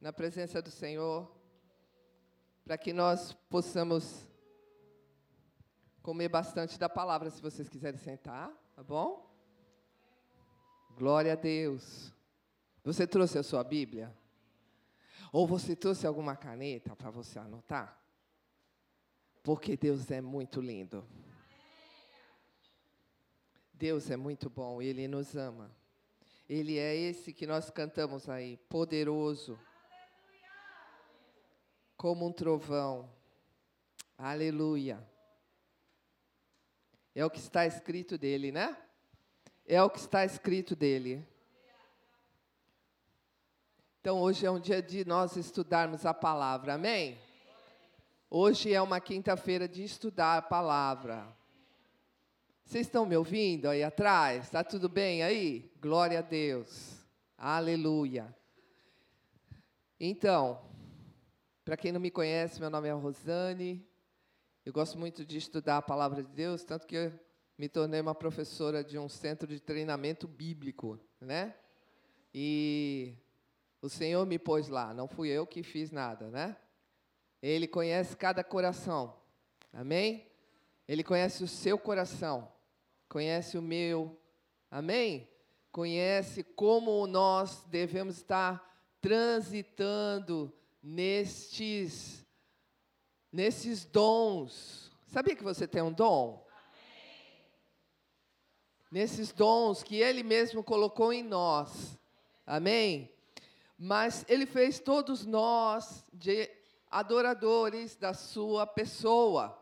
na presença do Senhor, para que nós possamos comer bastante da palavra, se vocês quiserem sentar, tá bom? Glória a Deus. Você trouxe a sua Bíblia? Ou você trouxe alguma caneta para você anotar? Porque Deus é muito lindo. Deus é muito bom, Ele nos ama. Ele é esse que nós cantamos aí, poderoso, como um trovão. Aleluia. É o que está escrito dele, né? É o que está escrito dele. Então, hoje é um dia de nós estudarmos a palavra, amém? Hoje é uma quinta-feira de estudar a palavra. Vocês estão me ouvindo aí atrás? Está tudo bem aí? Glória a Deus. Aleluia. Então, para quem não me conhece, meu nome é Rosane. Eu gosto muito de estudar a palavra de Deus, tanto que me tornei uma professora de um centro de treinamento bíblico, né? E o Senhor me pôs lá, não fui eu que fiz nada, né? Ele conhece cada coração. Amém? Ele conhece o seu coração conhece o meu. Amém? Conhece como nós devemos estar transitando nestes nesses dons. Sabia que você tem um dom? Amém. Nesses dons que ele mesmo colocou em nós. Amém? Mas ele fez todos nós de adoradores da sua pessoa.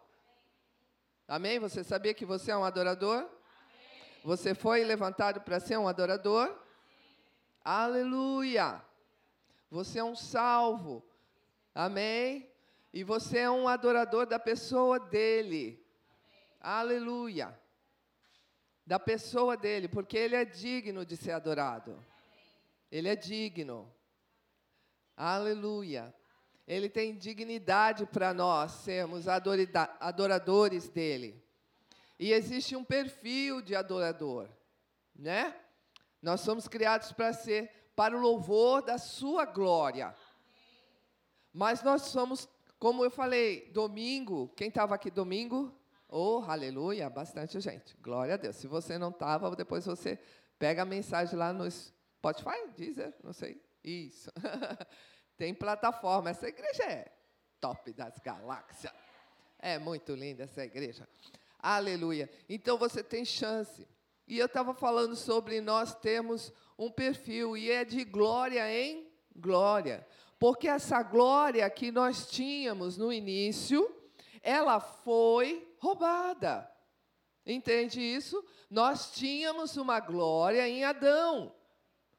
Amém? Você sabia que você é um adorador? Você foi levantado para ser um adorador? Sim. Aleluia! Você é um salvo. Amém? E você é um adorador da pessoa dele. Amém. Aleluia! Da pessoa dele, porque ele é digno de ser adorado. Amém. Ele é digno. Aleluia! Ele tem dignidade para nós sermos adoradores dele. E existe um perfil de adorador, né? Nós somos criados para ser para o louvor da sua glória. Mas nós somos, como eu falei, domingo, quem estava aqui domingo? Oh, aleluia, bastante gente. Glória a Deus. Se você não estava, depois você pega a mensagem lá no Spotify, Deezer, não sei. Isso. Tem plataforma. Essa igreja é top das galáxias. É muito linda essa igreja. Aleluia. Então você tem chance. E eu estava falando sobre nós termos um perfil, e é de glória em glória. Porque essa glória que nós tínhamos no início, ela foi roubada. Entende isso? Nós tínhamos uma glória em Adão.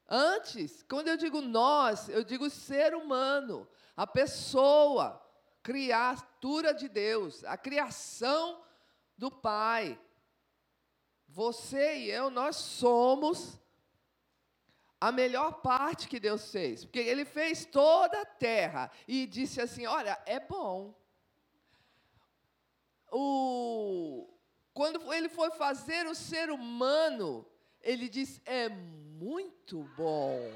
Antes, quando eu digo nós, eu digo ser humano, a pessoa, criatura de Deus, a criação do Pai. Você e eu, nós somos a melhor parte que Deus fez, porque Ele fez toda a terra e disse assim: Olha, é bom. O, quando Ele foi fazer o ser humano, Ele disse: É muito bom.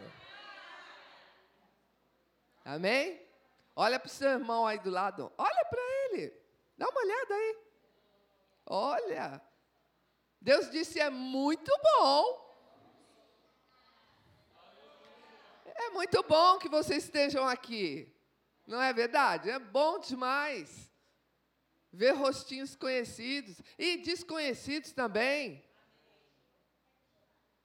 Amém? Olha para o seu irmão aí do lado, olha para ele, dá uma olhada aí. Olha, Deus disse: é muito bom. É muito bom que vocês estejam aqui. Não é verdade? É bom demais ver rostinhos conhecidos e desconhecidos também.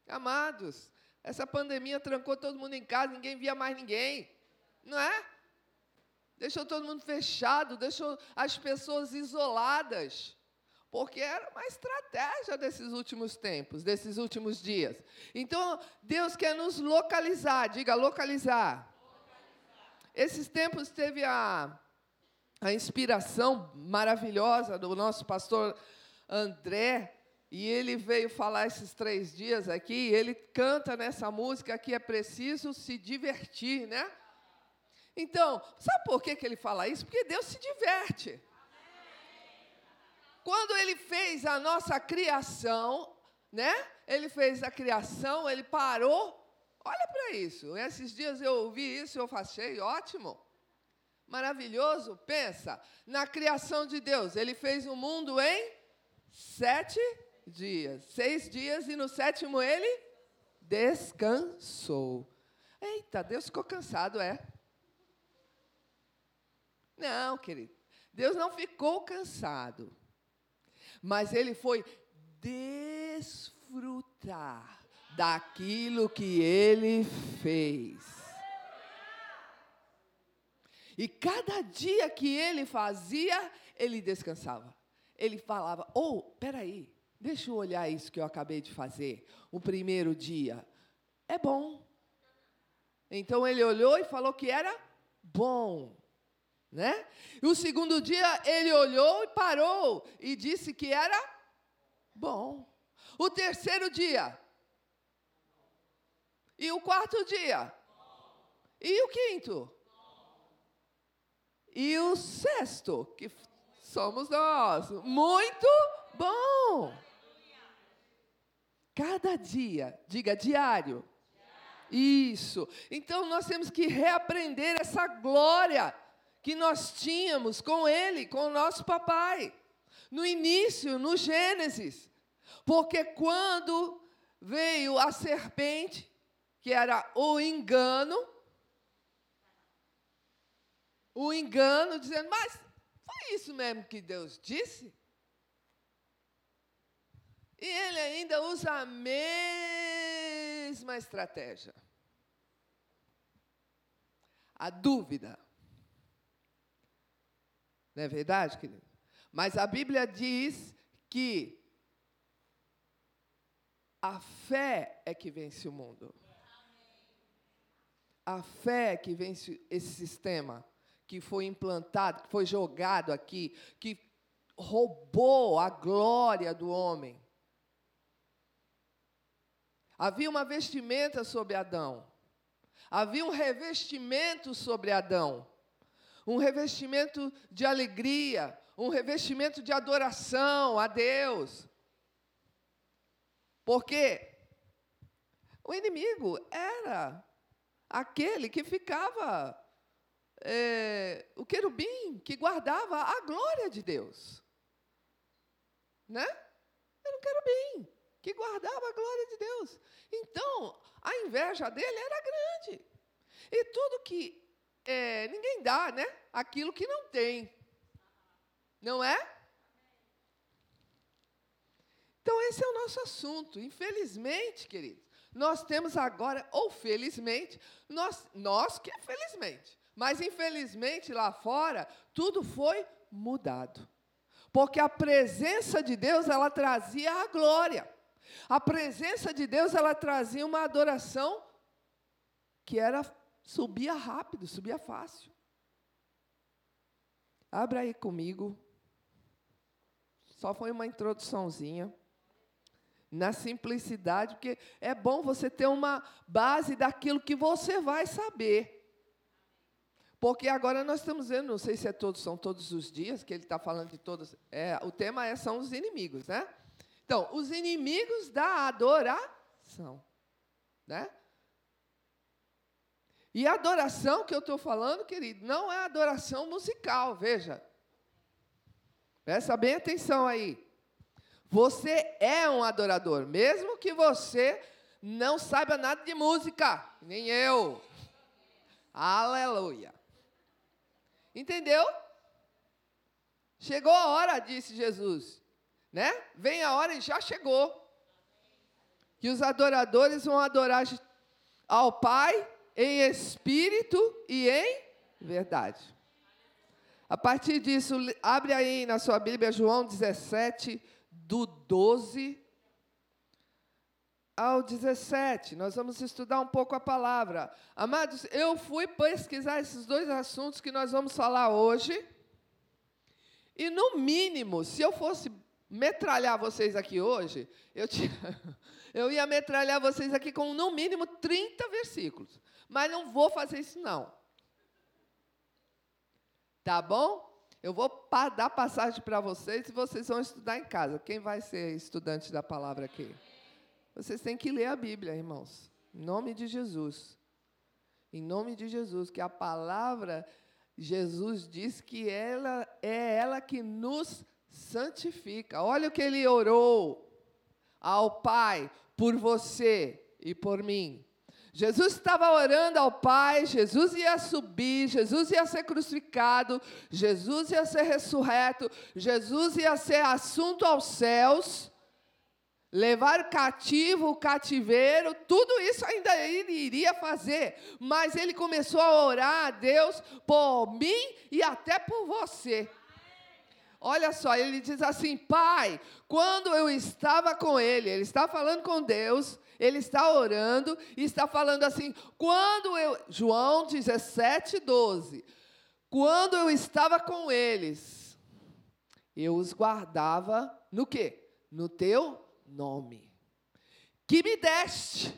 Amados, essa pandemia trancou todo mundo em casa, ninguém via mais ninguém. Não é? Deixou todo mundo fechado, deixou as pessoas isoladas. Porque era uma estratégia desses últimos tempos, desses últimos dias. Então, Deus quer nos localizar, diga localizar. localizar. Esses tempos teve a, a inspiração maravilhosa do nosso pastor André, e ele veio falar esses três dias aqui, ele canta nessa música que é preciso se divertir, né? Então, sabe por que, que ele fala isso? Porque Deus se diverte. Quando ele fez a nossa criação, né? Ele fez a criação, ele parou Olha para isso. Esses dias eu ouvi isso eu achei ótimo. Maravilhoso. Pensa, na criação de Deus, ele fez o mundo em sete dias. Seis dias e no sétimo ele descansou. Eita, Deus ficou cansado, é? Não, querido. Deus não ficou cansado. Mas ele foi desfrutar daquilo que ele fez. E cada dia que ele fazia, ele descansava. Ele falava: "Oh, peraí, deixa eu olhar isso que eu acabei de fazer. O primeiro dia é bom. Então ele olhou e falou que era bom. Né? E o segundo dia ele olhou e parou e disse que era bom. O terceiro dia. E o quarto dia. E o quinto. E o sexto, que somos nós. Muito bom. Cada dia, diga diário. Isso. Então nós temos que reaprender essa glória que nós tínhamos com Ele, com o nosso papai, no início, no Gênesis. Porque quando veio a serpente, que era o engano, o engano, dizendo, mas foi isso mesmo que Deus disse? E ele ainda usa a mesma estratégia. A dúvida. Não é verdade, querido? Mas a Bíblia diz que a fé é que vence o mundo. A fé é que vence esse sistema que foi implantado, que foi jogado aqui, que roubou a glória do homem. Havia uma vestimenta sobre Adão. Havia um revestimento sobre Adão um revestimento de alegria, um revestimento de adoração a Deus. Porque o inimigo era aquele que ficava, é, o querubim que guardava a glória de Deus. Né? Era um querubim que guardava a glória de Deus. Então, a inveja dele era grande. E tudo que é, ninguém dá, né? Aquilo que não tem. Não é? Então, esse é o nosso assunto. Infelizmente, queridos, nós temos agora, ou felizmente, nós, nós que é felizmente, mas infelizmente lá fora, tudo foi mudado. Porque a presença de Deus, ela trazia a glória. A presença de Deus, ela trazia uma adoração que era Subia rápido, subia fácil. Abra aí comigo. Só foi uma introduçãozinha. Na simplicidade, porque é bom você ter uma base daquilo que você vai saber. Porque agora nós estamos vendo, não sei se é todos, são todos os dias, que ele está falando de todos. É, o tema é, são os inimigos, né? Então, os inimigos da adoração. Né? E a adoração que eu estou falando, querido, não é adoração musical, veja. Presta bem atenção aí. Você é um adorador, mesmo que você não saiba nada de música, nem eu. Aleluia. Entendeu? Chegou a hora, disse Jesus. Né? Vem a hora e já chegou. Que os adoradores vão adorar ao Pai em espírito e em verdade. A partir disso, abre aí na sua Bíblia João 17, do 12 ao 17. Nós vamos estudar um pouco a palavra. Amados, eu fui pesquisar esses dois assuntos que nós vamos falar hoje. E, no mínimo, se eu fosse metralhar vocês aqui hoje, eu, tinha, eu ia metralhar vocês aqui com, no mínimo, 30 versículos. Mas não vou fazer isso, não. Tá bom? Eu vou dar passagem para vocês e vocês vão estudar em casa. Quem vai ser estudante da palavra aqui? Vocês têm que ler a Bíblia, irmãos. Em nome de Jesus. Em nome de Jesus, que a palavra Jesus diz que ela é ela que nos santifica. Olha o que ele orou ao Pai por você e por mim. Jesus estava orando ao Pai, Jesus ia subir, Jesus ia ser crucificado, Jesus ia ser ressurreto, Jesus ia ser assunto aos céus, levar cativo o cativeiro, tudo isso ainda ele iria fazer, mas ele começou a orar a Deus por mim e até por você. Olha só, ele diz assim: Pai, quando eu estava com ele, ele está falando com Deus, ele está orando e está falando assim: quando eu. João 17, 12. Quando eu estava com eles, eu os guardava no quê? No teu nome, que me deste.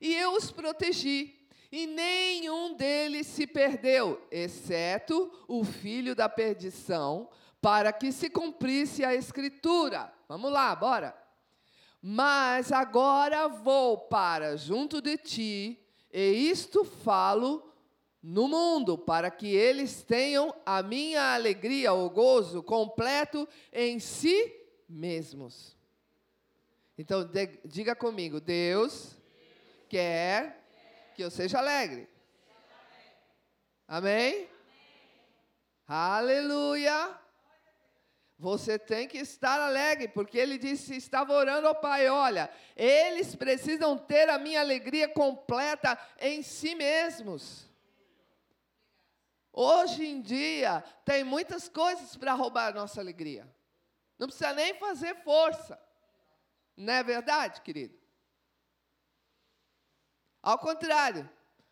E eu os protegi e nenhum deles se perdeu, exceto o filho da perdição, para que se cumprisse a escritura. Vamos lá, bora. Mas agora vou para junto de ti, e isto falo no mundo, para que eles tenham a minha alegria, o gozo completo em si mesmos. Então, diga comigo: Deus quer que eu seja alegre. Amém? Aleluia. Você tem que estar alegre, porque ele disse, estava orando ao Pai, olha, eles precisam ter a minha alegria completa em si mesmos. Hoje em dia, tem muitas coisas para roubar a nossa alegria. Não precisa nem fazer força. Não é verdade, querido? Ao contrário,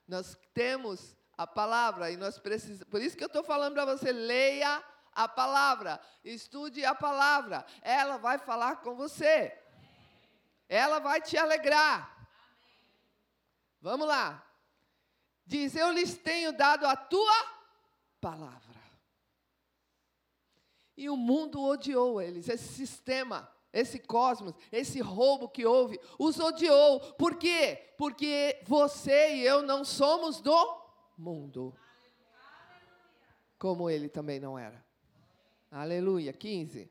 nós temos a palavra e nós precisamos. Por isso que eu estou falando para você, leia a palavra, estude a palavra. Ela vai falar com você. Ela vai te alegrar. Vamos lá. Diz: Eu lhes tenho dado a tua palavra. E o mundo odiou eles, esse sistema esse cosmos, esse roubo que houve, os odiou. Por quê? Porque você e eu não somos do mundo. Como ele também não era. Aleluia. 15.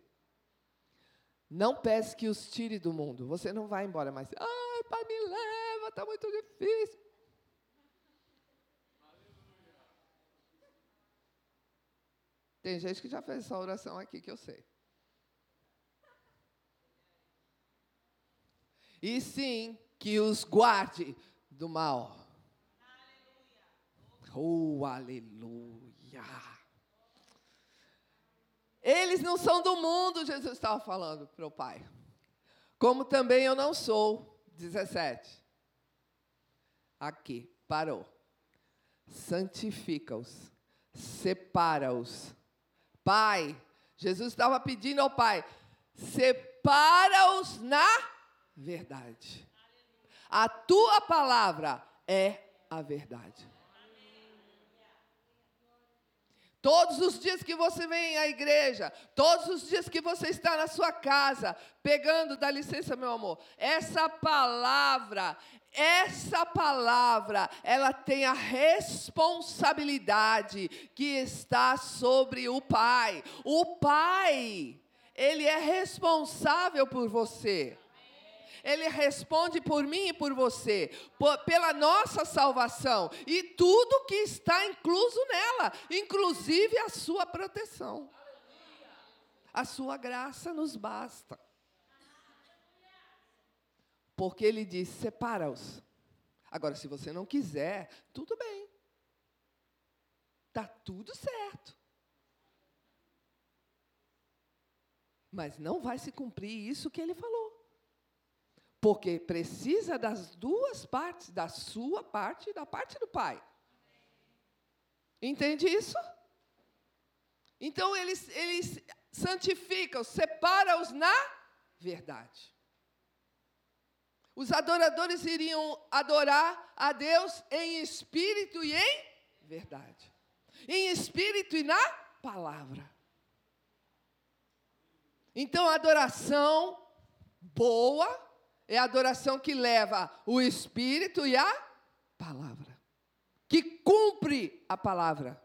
Não peça que os tire do mundo. Você não vai embora mais. Ai, pai, me leva, está muito difícil. Tem gente que já fez essa oração aqui que eu sei. E sim que os guarde do mal. Oh, aleluia! Eles não são do mundo, Jesus estava falando para o Pai. Como também eu não sou. 17. Aqui, parou. Santifica-os, separa-os. Pai, Jesus estava pedindo ao Pai: separa-os na verdade. A tua palavra é a verdade. Todos os dias que você vem à igreja, todos os dias que você está na sua casa, pegando, dá licença, meu amor, essa palavra, essa palavra, ela tem a responsabilidade que está sobre o Pai. O Pai, ele é responsável por você. Ele responde por mim e por você, por, pela nossa salvação e tudo que está incluso nela, inclusive a sua proteção. A sua graça nos basta. Porque ele diz: separa-os. Agora, se você não quiser, tudo bem. Está tudo certo. Mas não vai se cumprir isso que ele falou. Porque precisa das duas partes, da sua parte e da parte do pai. Entende isso? Então eles, eles santificam, separa-os na verdade. Os adoradores iriam adorar a Deus em espírito e em verdade. Em espírito e na palavra. Então, a adoração boa é a adoração que leva o espírito e a palavra, que cumpre a palavra,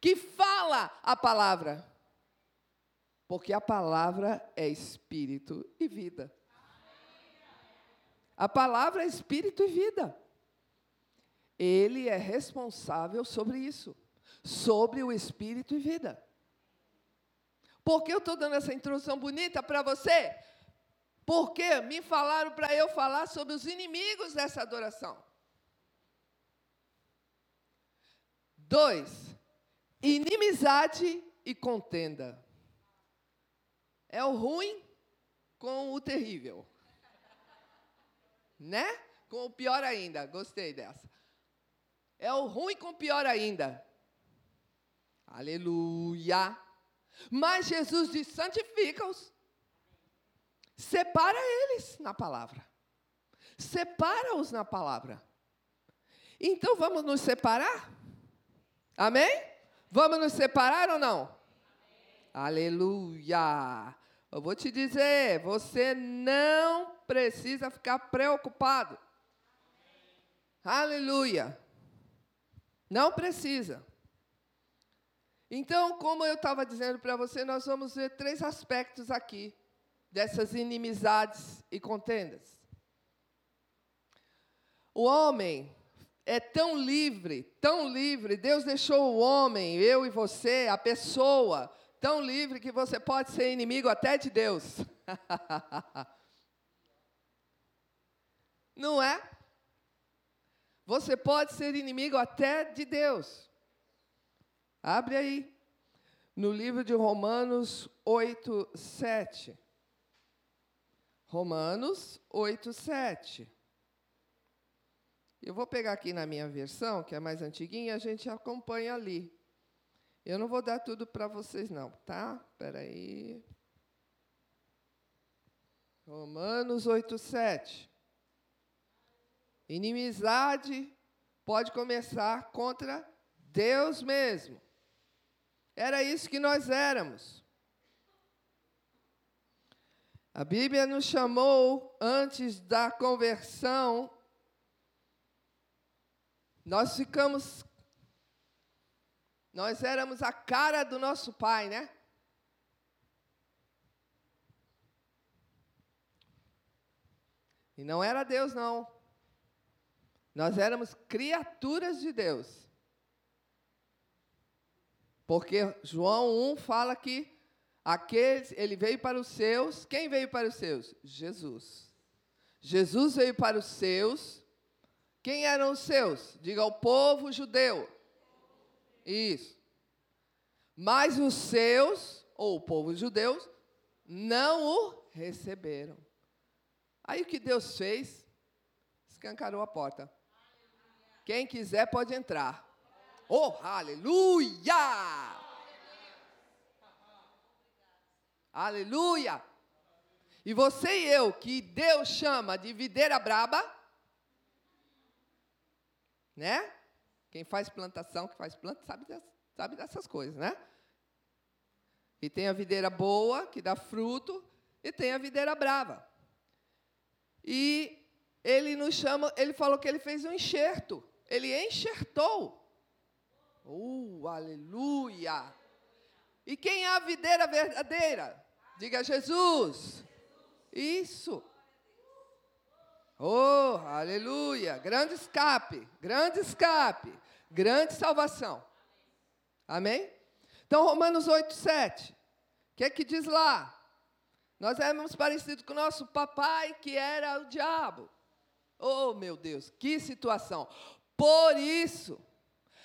que fala a palavra. Porque a palavra é espírito e vida. A palavra é espírito e vida. Ele é responsável sobre isso, sobre o espírito e vida. Por que eu estou dando essa introdução bonita para você? Porque me falaram para eu falar sobre os inimigos dessa adoração. Dois, inimizade e contenda. É o ruim com o terrível. Né? Com o pior ainda. Gostei dessa. É o ruim com o pior ainda. Aleluia. Mas Jesus diz: santifica-os. Separa eles na palavra. Separa-os na palavra. Então vamos nos separar? Amém? Vamos nos separar ou não? Amém. Aleluia. Eu vou te dizer, você não precisa ficar preocupado. Amém. Aleluia. Não precisa. Então, como eu estava dizendo para você, nós vamos ver três aspectos aqui dessas inimizades e contendas. O homem é tão livre, tão livre. Deus deixou o homem, eu e você, a pessoa, tão livre que você pode ser inimigo até de Deus. Não é? Você pode ser inimigo até de Deus. Abre aí, no livro de Romanos 8, 7. Romanos 8, 7. Eu vou pegar aqui na minha versão, que é mais antiguinha, a gente acompanha ali. Eu não vou dar tudo para vocês, não, tá? Espera aí. Romanos 8, 7. Inimizade pode começar contra Deus mesmo. Era isso que nós éramos. A Bíblia nos chamou, antes da conversão, nós ficamos. Nós éramos a cara do nosso pai, né? E não era Deus, não. Nós éramos criaturas de Deus. Porque João 1 fala que aqueles, ele veio para os seus. Quem veio para os seus? Jesus. Jesus veio para os seus. Quem eram os seus? Diga o povo judeu. Isso. Mas os seus, ou o povo judeu, não o receberam. Aí o que Deus fez? Escancarou a porta. Quem quiser pode entrar. Oh, aleluia! Aleluia! E você e eu, que Deus chama de videira braba, né? Quem faz plantação, que faz planta, sabe, dessas, sabe dessas coisas, né? E tem a videira boa, que dá fruto, e tem a videira brava. E ele nos chama, ele falou que ele fez um enxerto. Ele enxertou Uh, aleluia! E quem é a videira verdadeira? Diga Jesus. Isso. Oh, aleluia! Grande escape, grande escape, grande salvação. Amém? Então, Romanos 8, 7. O que é que diz lá? Nós éramos parecidos com o nosso papai, que era o diabo. Oh, meu Deus, que situação. Por isso,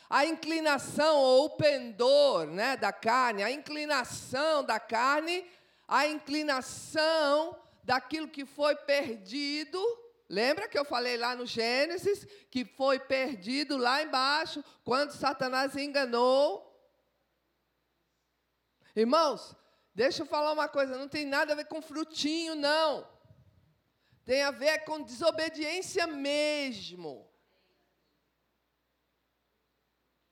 a inclinação ou o pendor né, da carne, a inclinação da carne, a inclinação daquilo que foi perdido. Lembra que eu falei lá no Gênesis que foi perdido lá embaixo quando Satanás enganou? Irmãos, deixa eu falar uma coisa, não tem nada a ver com frutinho, não. Tem a ver com desobediência mesmo.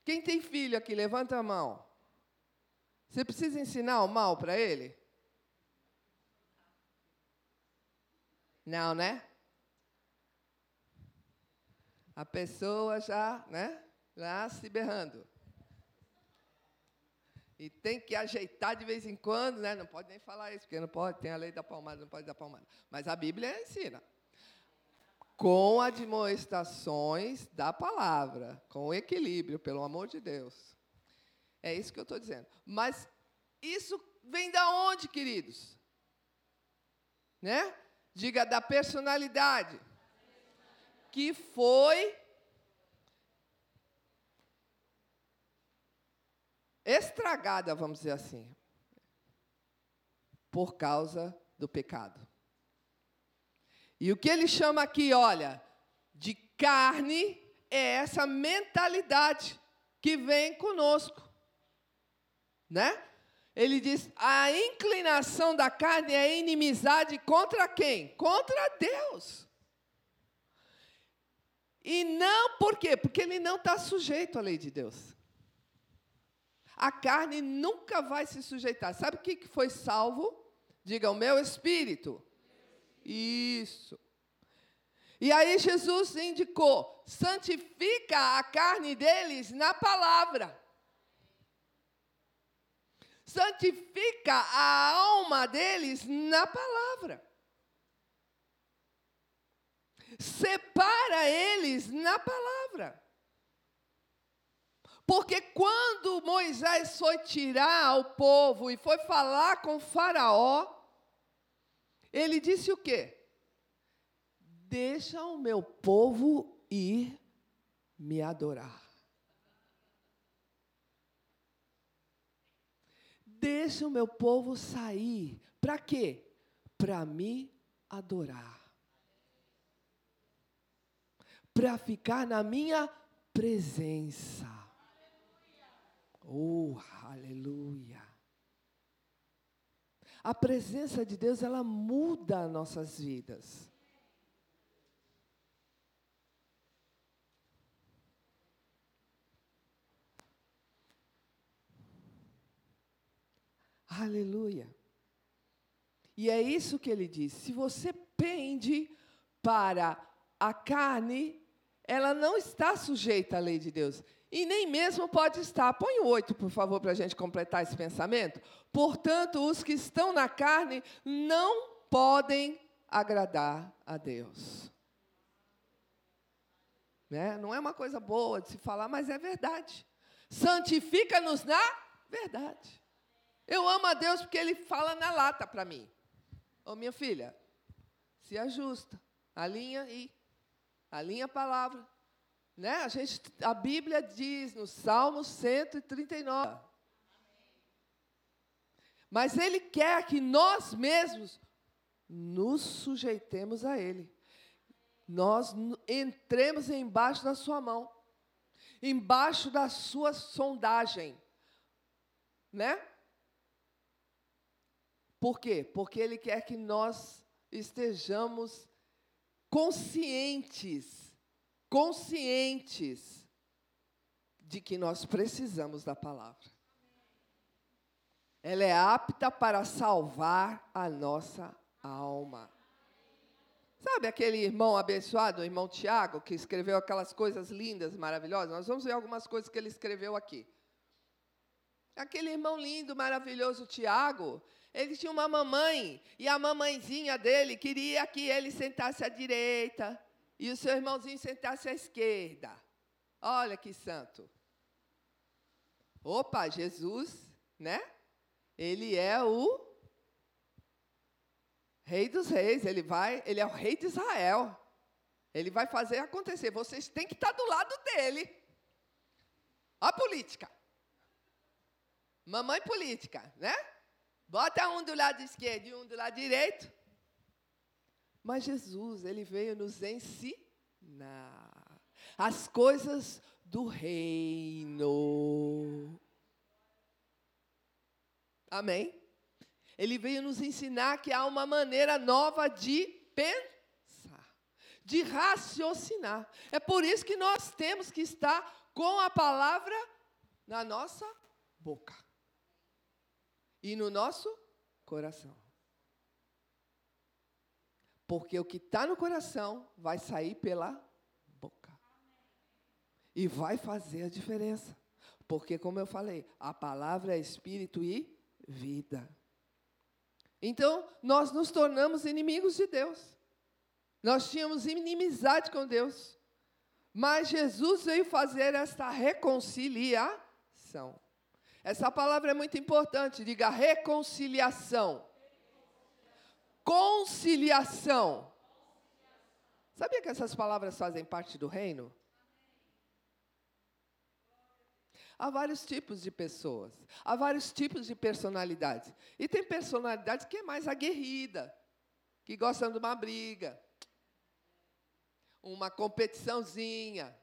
Quem tem filho aqui, levanta a mão. Você precisa ensinar o mal para ele? Não, né? A pessoa já, né? Lá se berrando. E tem que ajeitar de vez em quando, né? Não pode nem falar isso, porque não pode, tem a lei da palmada, não pode dar palmada. Mas a Bíblia ensina. Com admoestações da palavra, com equilíbrio, pelo amor de Deus. É isso que eu estou dizendo. Mas isso vem da onde, queridos? Né? Diga da personalidade. Que foi estragada, vamos dizer assim, por causa do pecado. E o que ele chama aqui, olha, de carne é essa mentalidade que vem conosco, né? Ele diz: a inclinação da carne é inimizade contra quem? Contra Deus. E não por quê? Porque ele não está sujeito à lei de Deus a carne nunca vai se sujeitar. Sabe o que foi salvo? Diga, o meu espírito. Isso. E aí Jesus indicou: santifica a carne deles na palavra. Santifica a alma deles na palavra. Separa eles na palavra. Porque quando Moisés foi tirar o povo e foi falar com Faraó, ele disse o quê? Deixa o meu povo ir me adorar. Deixa o meu povo sair. Para quê? Para me adorar. Para ficar na minha presença. Oh, aleluia. A presença de Deus, ela muda nossas vidas. Aleluia. E é isso que ele diz. Se você pende para a carne, ela não está sujeita à lei de Deus e nem mesmo pode estar. Põe o oito, por favor, para a gente completar esse pensamento. Portanto, os que estão na carne não podem agradar a Deus. Né? Não é uma coisa boa de se falar, mas é verdade. Santifica-nos na verdade. Eu amo a Deus porque Ele fala na lata para mim. Ô minha filha, se ajusta, alinha e alinha a palavra. Né? A, gente, a Bíblia diz no Salmo 139. Mas Ele quer que nós mesmos nos sujeitemos a Ele. Nós entremos embaixo da Sua mão, embaixo da Sua sondagem. Né? Por quê? Porque Ele quer que nós estejamos conscientes conscientes de que nós precisamos da palavra. Ela é apta para salvar a nossa alma. Sabe aquele irmão abençoado, o irmão Tiago, que escreveu aquelas coisas lindas, maravilhosas? Nós vamos ver algumas coisas que ele escreveu aqui. Aquele irmão lindo, maravilhoso Tiago, ele tinha uma mamãe, e a mamãezinha dele queria que ele sentasse à direita, e o seu irmãozinho sentasse à esquerda. Olha que santo. Opa, Jesus, né? Ele é o Rei dos Reis, ele vai, ele é o rei de Israel. Ele vai fazer acontecer. Vocês têm que estar do lado dele. A política. Mamãe política, né? Bota um do lado esquerdo e um do lado direito. Mas Jesus, ele veio nos ensinar as coisas do reino. Amém? Ele veio nos ensinar que há uma maneira nova de pensar, de raciocinar. É por isso que nós temos que estar com a palavra na nossa boca e no nosso coração. Porque o que está no coração vai sair pela boca. E vai fazer a diferença. Porque, como eu falei, a palavra é espírito e vida. Então, nós nos tornamos inimigos de Deus. Nós tínhamos inimizade com Deus. Mas Jesus veio fazer esta reconciliação. Essa palavra é muito importante, diga reconciliação. Conciliação. Sabia que essas palavras fazem parte do reino? Há vários tipos de pessoas, há vários tipos de personalidades. E tem personalidades que é mais aguerrida, que gostam de uma briga, uma competiçãozinha.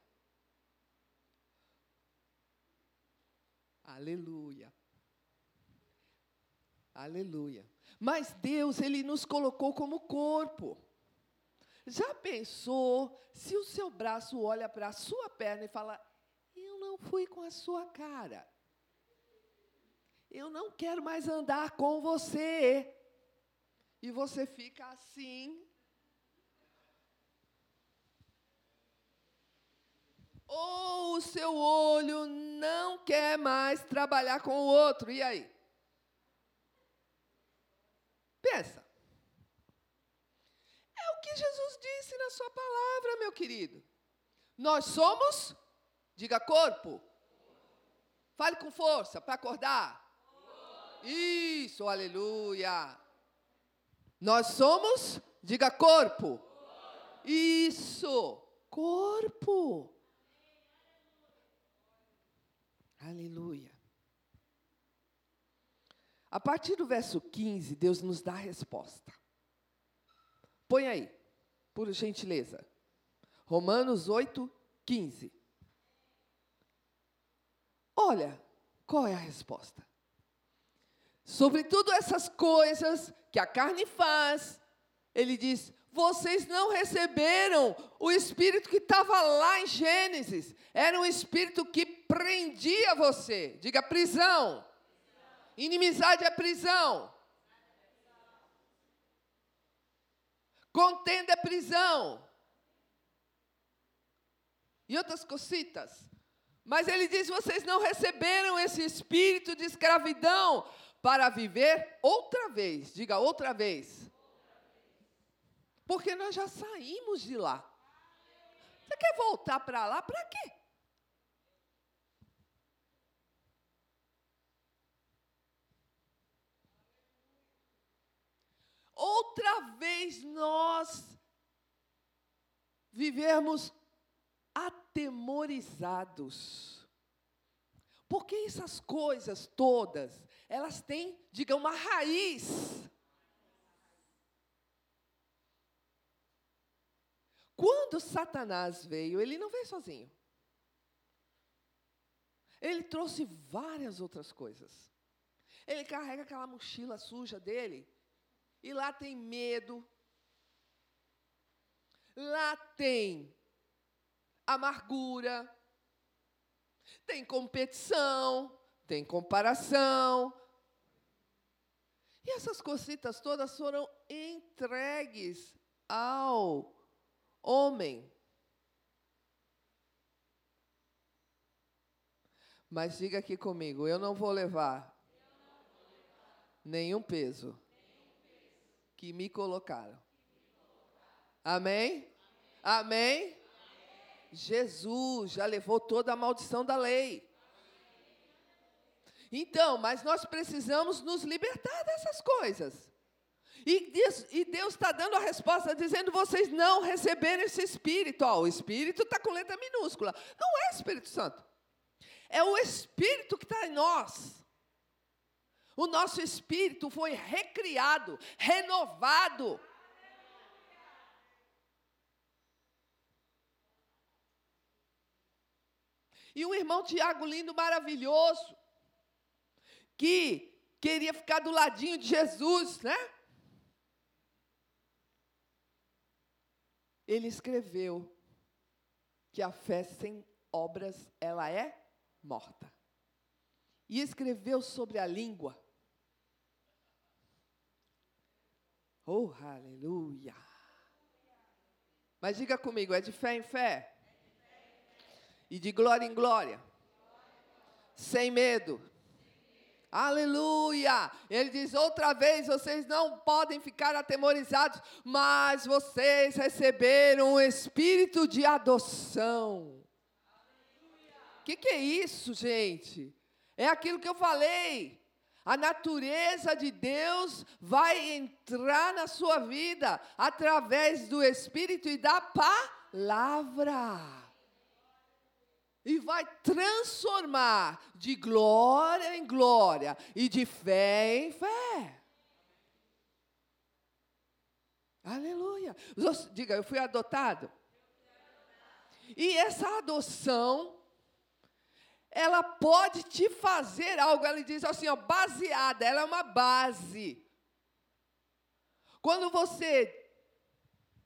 Aleluia. Aleluia. Mas Deus, Ele nos colocou como corpo. Já pensou se o seu braço olha para a sua perna e fala: Eu não fui com a sua cara. Eu não quero mais andar com você. E você fica assim. Ou o seu olho não quer mais trabalhar com o outro. E aí? Pensa. É o que Jesus disse na sua palavra, meu querido. Nós somos, diga corpo. Fale com força para acordar. Isso, aleluia. Nós somos, diga corpo. Isso, corpo. Aleluia. A partir do verso 15, Deus nos dá a resposta. Põe aí, por gentileza. Romanos 8, 15. Olha, qual é a resposta? Sobre tudo essas coisas que a carne faz, ele diz: vocês não receberam o espírito que estava lá em Gênesis. Era um espírito que prendia você. Diga prisão. Inimizade é prisão. Contenda é prisão. E outras cositas. Mas ele diz: vocês não receberam esse espírito de escravidão para viver outra vez. Diga outra vez. Porque nós já saímos de lá. Você quer voltar para lá? Para quê? Outra vez nós vivermos atemorizados. Porque essas coisas todas, elas têm, diga, uma raiz. Quando Satanás veio, ele não veio sozinho. Ele trouxe várias outras coisas. Ele carrega aquela mochila suja dele e lá tem medo. Lá tem amargura. Tem competição, tem comparação. E essas cositas todas foram entregues ao homem. Mas diga aqui comigo, eu não vou levar, nenhum peso que me colocaram. Amém? Amém? Jesus já levou toda a maldição da lei. Então, mas nós precisamos nos libertar dessas coisas. E Deus está dando a resposta, dizendo: vocês não receberam esse Espírito. Ó, o Espírito está com letra minúscula. Não é Espírito Santo. É o Espírito que está em nós. O nosso espírito foi recriado, renovado. E um irmão Tiago lindo, maravilhoso, que queria ficar do ladinho de Jesus, né? Ele escreveu que a fé sem obras, ela é morta. E escreveu sobre a língua Oh, aleluia. Mas diga comigo, é de fé em fé? E de glória em glória. Sem medo. Aleluia! Ele diz outra vez: vocês não podem ficar atemorizados, mas vocês receberam o espírito de adoção. O que, que é isso, gente? É aquilo que eu falei. A natureza de Deus vai entrar na sua vida através do Espírito e da palavra. E vai transformar de glória em glória e de fé em fé. Aleluia. Diga, eu fui adotado. E essa adoção ela pode te fazer algo. Ela diz assim, ó, baseada, ela é uma base. Quando você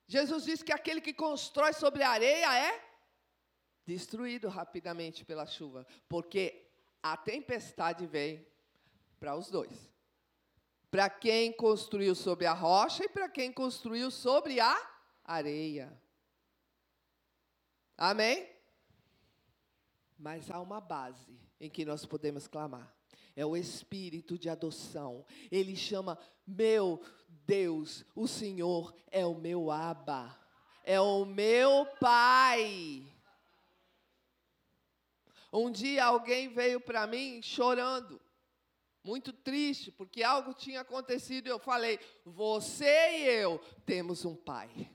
Jesus diz que aquele que constrói sobre a areia é destruído rapidamente pela chuva, porque a tempestade vem para os dois. Para quem construiu sobre a rocha e para quem construiu sobre a areia. Amém? Mas há uma base em que nós podemos clamar. É o espírito de adoção. Ele chama meu Deus, o Senhor é o meu Abba, é o meu Pai. Um dia alguém veio para mim chorando, muito triste, porque algo tinha acontecido. Eu falei: Você e eu temos um pai.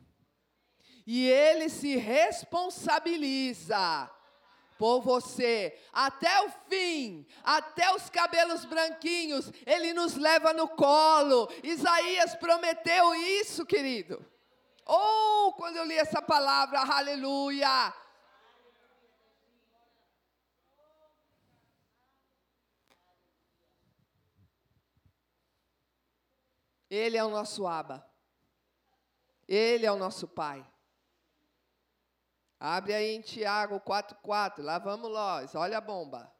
E ele se responsabiliza por você até o fim, até os cabelos branquinhos, ele nos leva no colo. Isaías prometeu isso, querido. Oh, quando eu li essa palavra, aleluia. Ele é o nosso Aba. Ele é o nosso Pai. Abre aí em Tiago 4,4. Lá vamos nós. Olha a bomba.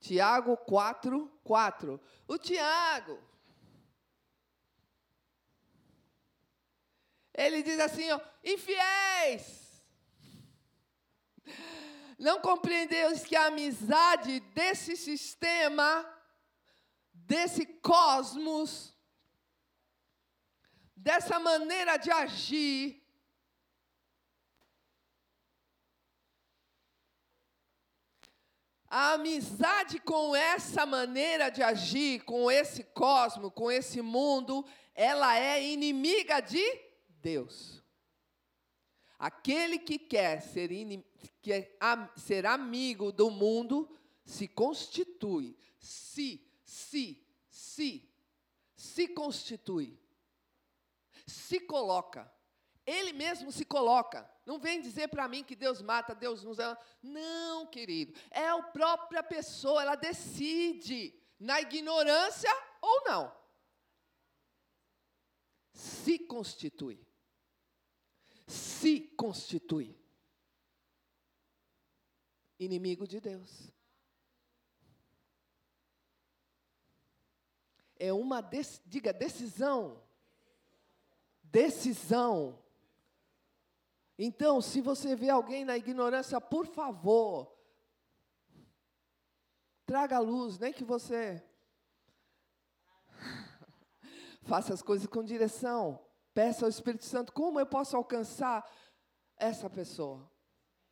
Tiago 4, 4. O Tiago. Ele diz assim, ó, infiéis. Não compreendeus que a amizade desse sistema, desse cosmos, dessa maneira de agir, A amizade com essa maneira de agir, com esse cosmo, com esse mundo, ela é inimiga de Deus. Aquele que quer ser, quer ser amigo do mundo se constitui, se, se, se, se constitui, se coloca. Ele mesmo se coloca. Não vem dizer para mim que Deus mata, Deus nos ama. Não, querido. É a própria pessoa, ela decide na ignorância ou não. Se constitui. Se constitui. Inimigo de Deus. É uma, diga, decisão. Decisão então, se você vê alguém na ignorância, por favor, traga a luz, nem que você faça as coisas com direção. Peça ao Espírito Santo como eu posso alcançar essa pessoa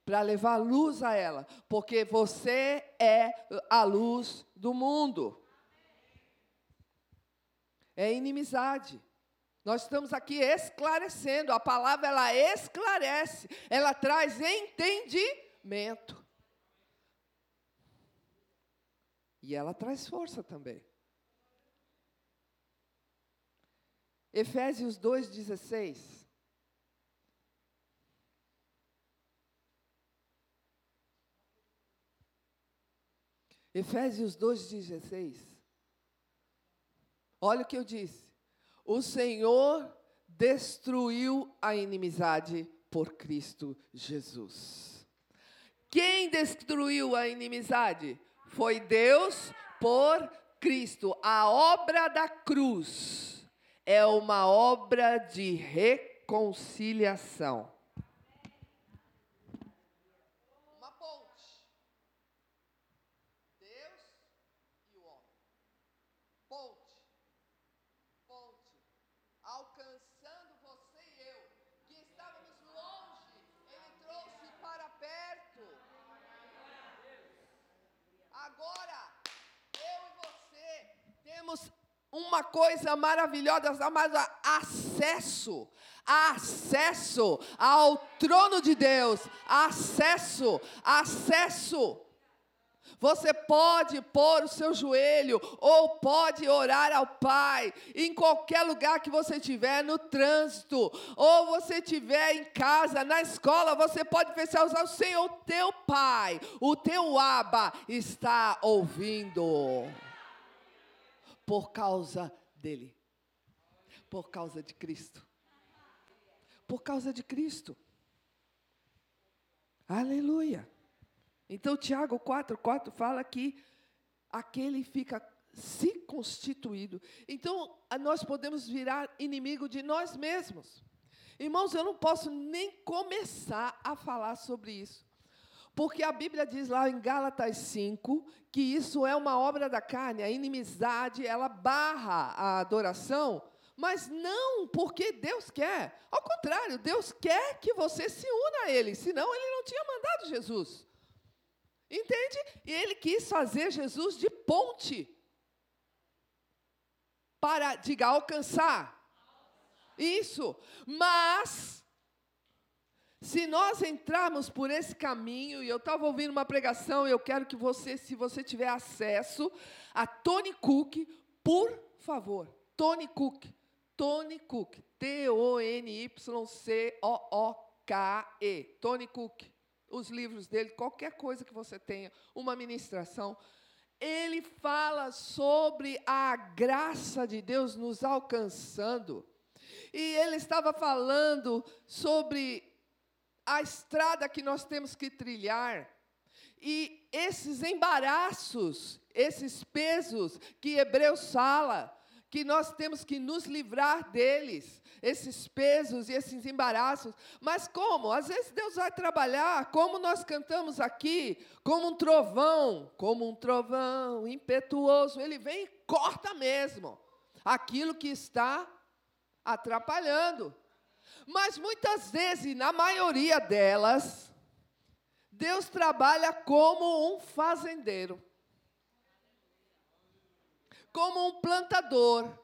para levar luz a ela, porque você é a luz do mundo. É inimizade. Nós estamos aqui esclarecendo, a palavra ela esclarece, ela traz entendimento. E ela traz força também. Efésios 2,16. Efésios 2,16. Olha o que eu disse o Senhor destruiu a inimizade por Cristo Jesus. Quem destruiu a inimizade? Foi Deus por Cristo. A obra da cruz é uma obra de reconciliação. Temos uma coisa maravilhosa chamada acesso. Acesso ao trono de Deus. Acesso, acesso. Você pode pôr o seu joelho ou pode orar ao Pai em qualquer lugar que você estiver, no trânsito, ou você estiver em casa, na escola, você pode os olhos, Senhor, o teu Pai, o teu Aba está ouvindo. Por causa dele. Por causa de Cristo. Por causa de Cristo. Aleluia. Então, Tiago 4, 4 fala que aquele fica se constituído. Então, nós podemos virar inimigo de nós mesmos. Irmãos, eu não posso nem começar a falar sobre isso. Porque a Bíblia diz lá em Gálatas 5 que isso é uma obra da carne, a inimizade, ela barra a adoração, mas não porque Deus quer. Ao contrário, Deus quer que você se una a Ele, senão Ele não tinha mandado Jesus. Entende? E ele quis fazer Jesus de ponte para, diga, alcançar. Isso. Mas, se nós entrarmos por esse caminho, e eu estava ouvindo uma pregação, e eu quero que você, se você tiver acesso a Tony Cook, por favor, Tony Cook, Tony Cook, T-O-N-Y-C-O-O-K-E, Tony Cook. Os livros dele, qualquer coisa que você tenha, uma ministração, ele fala sobre a graça de Deus nos alcançando. E ele estava falando sobre a estrada que nós temos que trilhar. E esses embaraços, esses pesos que Hebreus fala, que nós temos que nos livrar deles, esses pesos e esses embaraços. Mas como? Às vezes Deus vai trabalhar, como nós cantamos aqui, como um trovão, como um trovão impetuoso. Ele vem e corta mesmo aquilo que está atrapalhando. Mas muitas vezes, na maioria delas, Deus trabalha como um fazendeiro como um plantador.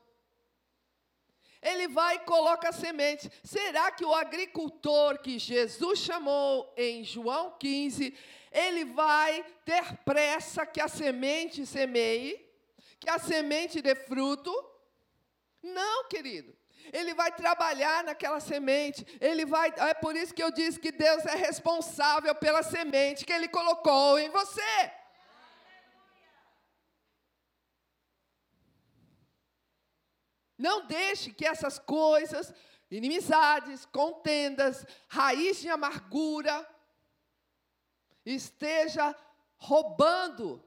Ele vai e coloca a semente. Será que o agricultor que Jesus chamou em João 15, ele vai ter pressa que a semente semeie, que a semente dê fruto? Não, querido. Ele vai trabalhar naquela semente. Ele vai. É por isso que eu disse que Deus é responsável pela semente que Ele colocou em você. Não deixe que essas coisas, inimizades, contendas, raiz de amargura, esteja roubando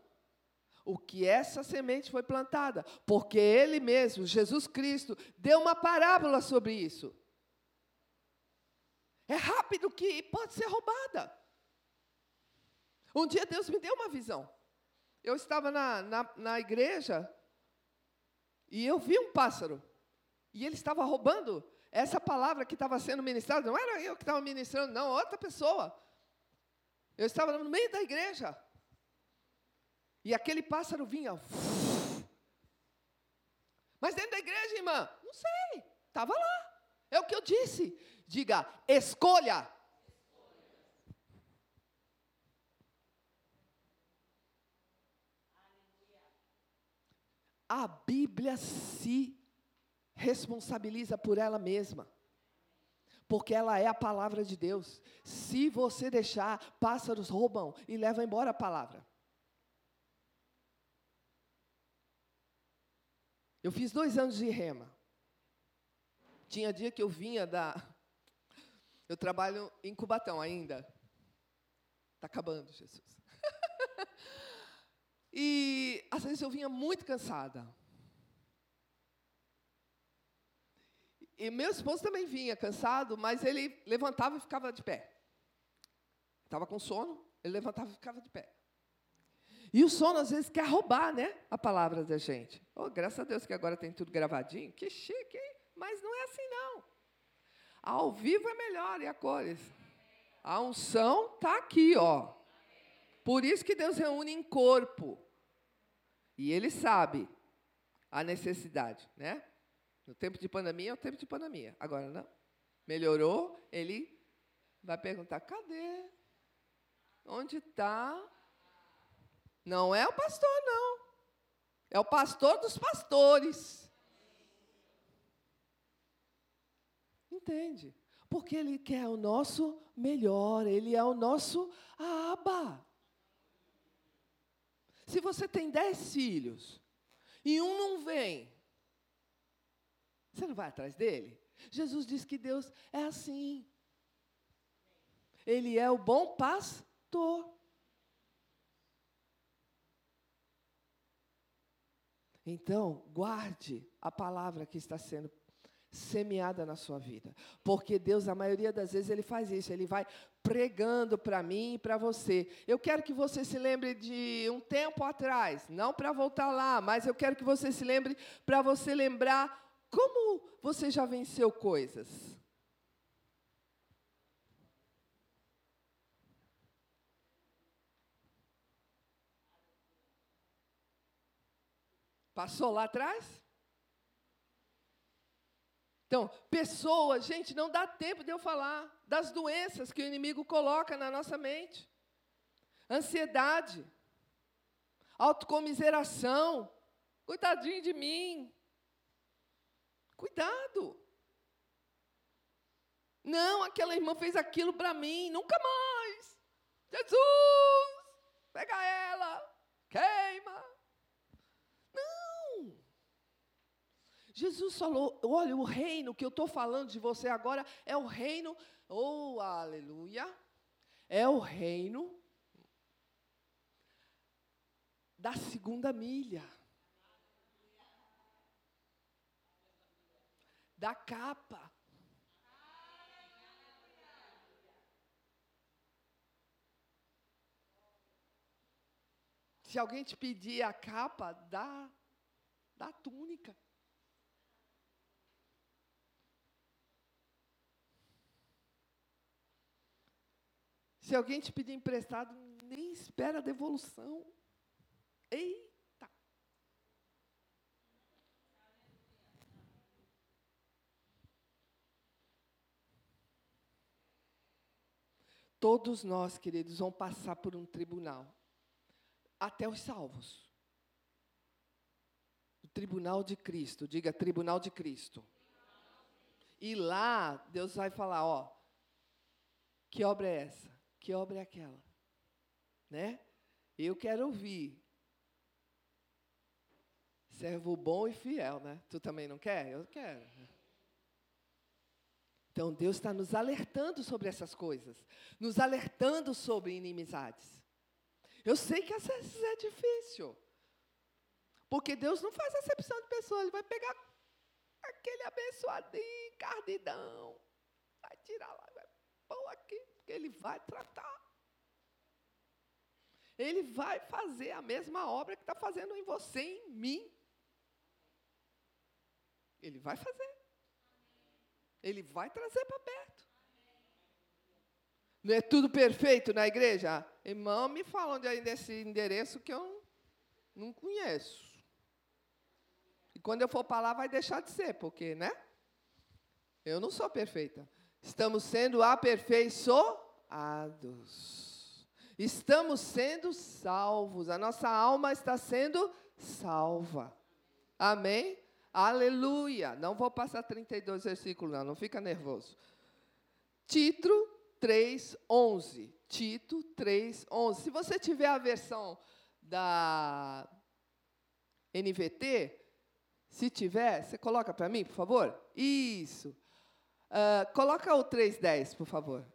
o que essa semente foi plantada, porque ele mesmo, Jesus Cristo, deu uma parábola sobre isso. É rápido que pode ser roubada. Um dia Deus me deu uma visão. Eu estava na, na, na igreja e eu vi um pássaro. E ele estava roubando essa palavra que estava sendo ministrada. Não era eu que estava ministrando, não, outra pessoa. Eu estava no meio da igreja. E aquele pássaro vinha. Mas dentro da igreja, irmã, não sei, estava lá. É o que eu disse. Diga, escolha. a Bíblia se responsabiliza por ela mesma. Porque ela é a palavra de Deus. Se você deixar, pássaros roubam e levam embora a palavra. Eu fiz dois anos de rema. Tinha dia que eu vinha da. Eu trabalho em Cubatão ainda. Está acabando, Jesus. E às vezes eu vinha muito cansada. E meu esposo também vinha cansado, mas ele levantava e ficava de pé. Estava com sono, ele levantava e ficava de pé. E o sono, às vezes, quer roubar né, a palavra da gente. Oh, graças a Deus que agora tem tudo gravadinho. Que chique, hein? Mas não é assim, não. Ao vivo é melhor, e a cores? A unção está aqui, ó. Por isso que Deus reúne em corpo. E Ele sabe a necessidade, né? No tempo de pandemia é o tempo de pandemia. Agora não. Melhorou, ele vai perguntar: cadê? Onde está? Não é o pastor, não. É o pastor dos pastores. Entende? Porque ele quer o nosso melhor, ele é o nosso aba. Se você tem dez filhos e um não vem, você não vai atrás dele? Jesus diz que Deus é assim. Ele é o bom pastor. Então, guarde a palavra que está sendo semeada na sua vida. Porque Deus, a maioria das vezes, Ele faz isso, Ele vai pregando para mim e para você. Eu quero que você se lembre de um tempo atrás, não para voltar lá, mas eu quero que você se lembre para você lembrar como você já venceu coisas. Passou lá atrás? Então, pessoas, gente, não dá tempo de eu falar das doenças que o inimigo coloca na nossa mente. Ansiedade, autocomiseração, coitadinho de mim. Cuidado. Não, aquela irmã fez aquilo para mim, nunca mais. Jesus, pega ela, queima. Jesus falou: olha, o reino que eu estou falando de você agora é o reino, oh, aleluia, é o reino da segunda milha. Da capa. Se alguém te pedir a capa, dá, dá a túnica. Se alguém te pedir emprestado, nem espera a devolução. Eita! Todos nós, queridos, vamos passar por um tribunal. Até os salvos. O tribunal de Cristo. Diga, tribunal de Cristo. E lá, Deus vai falar: ó, que obra é essa? Que obra é aquela? Né? Eu quero ouvir. Servo bom e fiel, né? Tu também não quer? Eu quero. Então Deus está nos alertando sobre essas coisas, nos alertando sobre inimizades. Eu sei que às vezes é difícil, porque Deus não faz acepção de pessoa, Ele vai pegar aquele abençoadinho, cardidão, vai tirar lá, vai pôr aqui. Ele vai tratar. Ele vai fazer a mesma obra que está fazendo em você em mim. Ele vai fazer. Ele vai trazer para perto. Não é tudo perfeito na igreja? Irmão, me fala onde é desse endereço que eu não conheço. E quando eu for para lá, vai deixar de ser, porque, né? Eu não sou perfeita. Estamos sendo aperfeiçoados. Estamos sendo salvos. A nossa alma está sendo salva. Amém? Aleluia. Não vou passar 32 versículos, não. Não fica nervoso. Tito 3, 11. Tito 3, 11. Se você tiver a versão da NVT, se tiver, você coloca para mim, por favor? Isso. Uh, coloca o 3.10, por favor.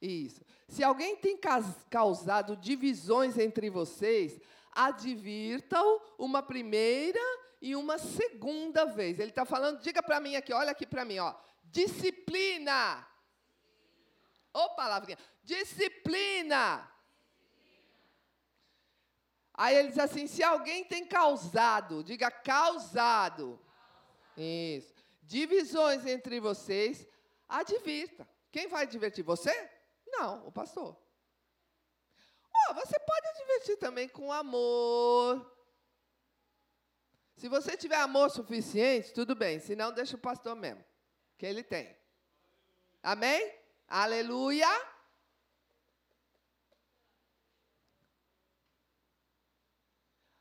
Isso. Se alguém tem causado divisões entre vocês, advirtam uma primeira e uma segunda vez. Ele está falando, diga para mim aqui, olha aqui para mim, ó. Disciplina. Ô oh, palavrinha. Disciplina. Aí ele diz assim: se alguém tem causado, diga causado. Isso divisões entre vocês, advirta. Quem vai divertir? Você? Não, o pastor. Oh, você pode advertir também com amor. Se você tiver amor suficiente, tudo bem. Se não, deixa o pastor mesmo. Que ele tem. Amém? Aleluia.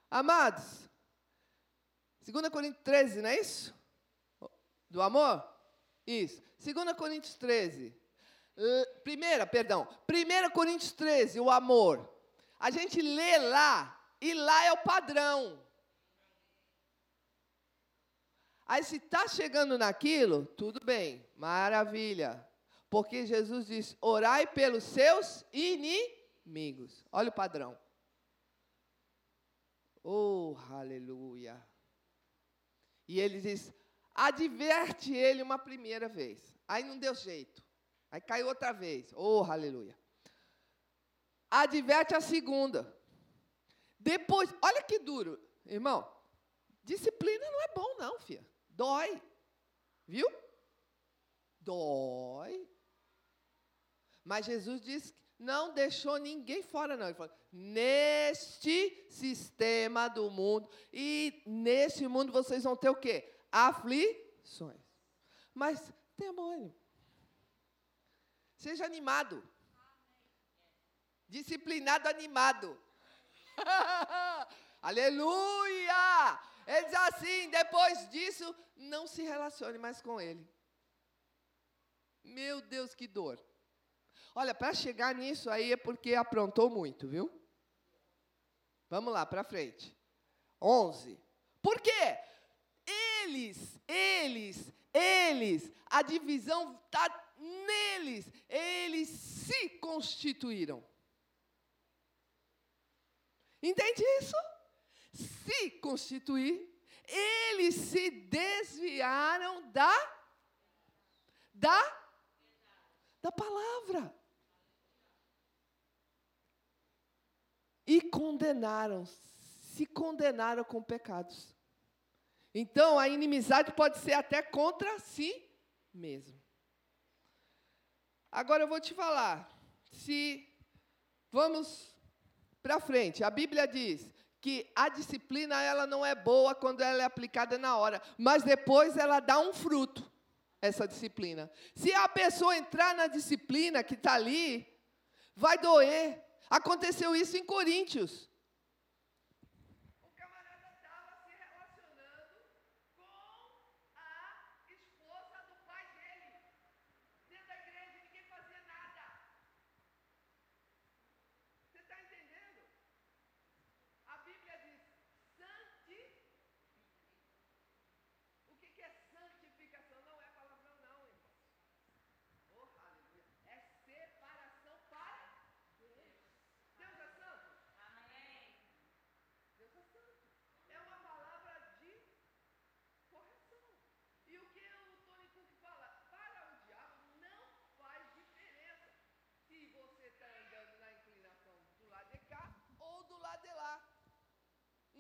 Amados, 2 Coríntios 13, não é isso? Do amor? Isso. 2 Coríntios 13. Primeira, perdão. 1 Coríntios 13, o amor. A gente lê lá, e lá é o padrão. Aí, se está chegando naquilo, tudo bem, maravilha. Porque Jesus diz: orai pelos seus inimigos. Olha o padrão. Oh, aleluia. E ele diz: adverte ele uma primeira vez. Aí não deu jeito. Aí caiu outra vez. Oh, aleluia. Adverte a segunda. Depois, olha que duro, irmão. Disciplina não é bom, não, filha. Dói. Viu? Dói. Mas Jesus disse que não deixou ninguém fora, não. Ele falou: neste sistema do mundo, e neste mundo vocês vão ter o quê? Aflições. Mas tenha bom ânimo. Seja animado. Disciplinado, animado. Aleluia! Ele diz assim: depois disso, não se relacione mais com ele. Meu Deus, que dor. Olha, para chegar nisso aí é porque aprontou muito, viu? Vamos lá, para frente. 11. Por quê? Eles, eles, eles, a divisão está neles, eles se constituíram. Entende isso? se constituir, eles se desviaram da da da palavra. E condenaram, se condenaram com pecados. Então, a inimizade pode ser até contra si mesmo. Agora eu vou te falar, se vamos para frente, a Bíblia diz: que a disciplina ela não é boa quando ela é aplicada na hora, mas depois ela dá um fruto, essa disciplina. Se a pessoa entrar na disciplina que está ali, vai doer. Aconteceu isso em Coríntios.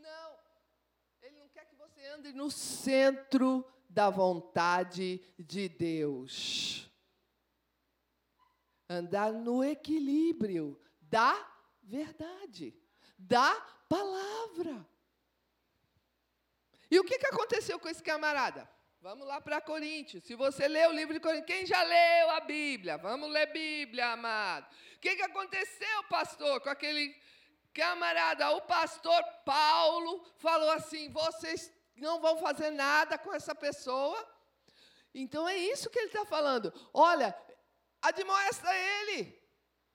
Não. Ele não no centro da vontade de Deus. Andar no equilíbrio da verdade, da palavra. E o que, que aconteceu com esse camarada? Vamos lá para Coríntios. Se você lê o livro de Coríntios, quem já leu a Bíblia? Vamos ler Bíblia, amado. O que, que aconteceu, pastor, com aquele Camarada, o pastor Paulo falou assim: vocês não vão fazer nada com essa pessoa. Então é isso que ele está falando. Olha, admoesta ele.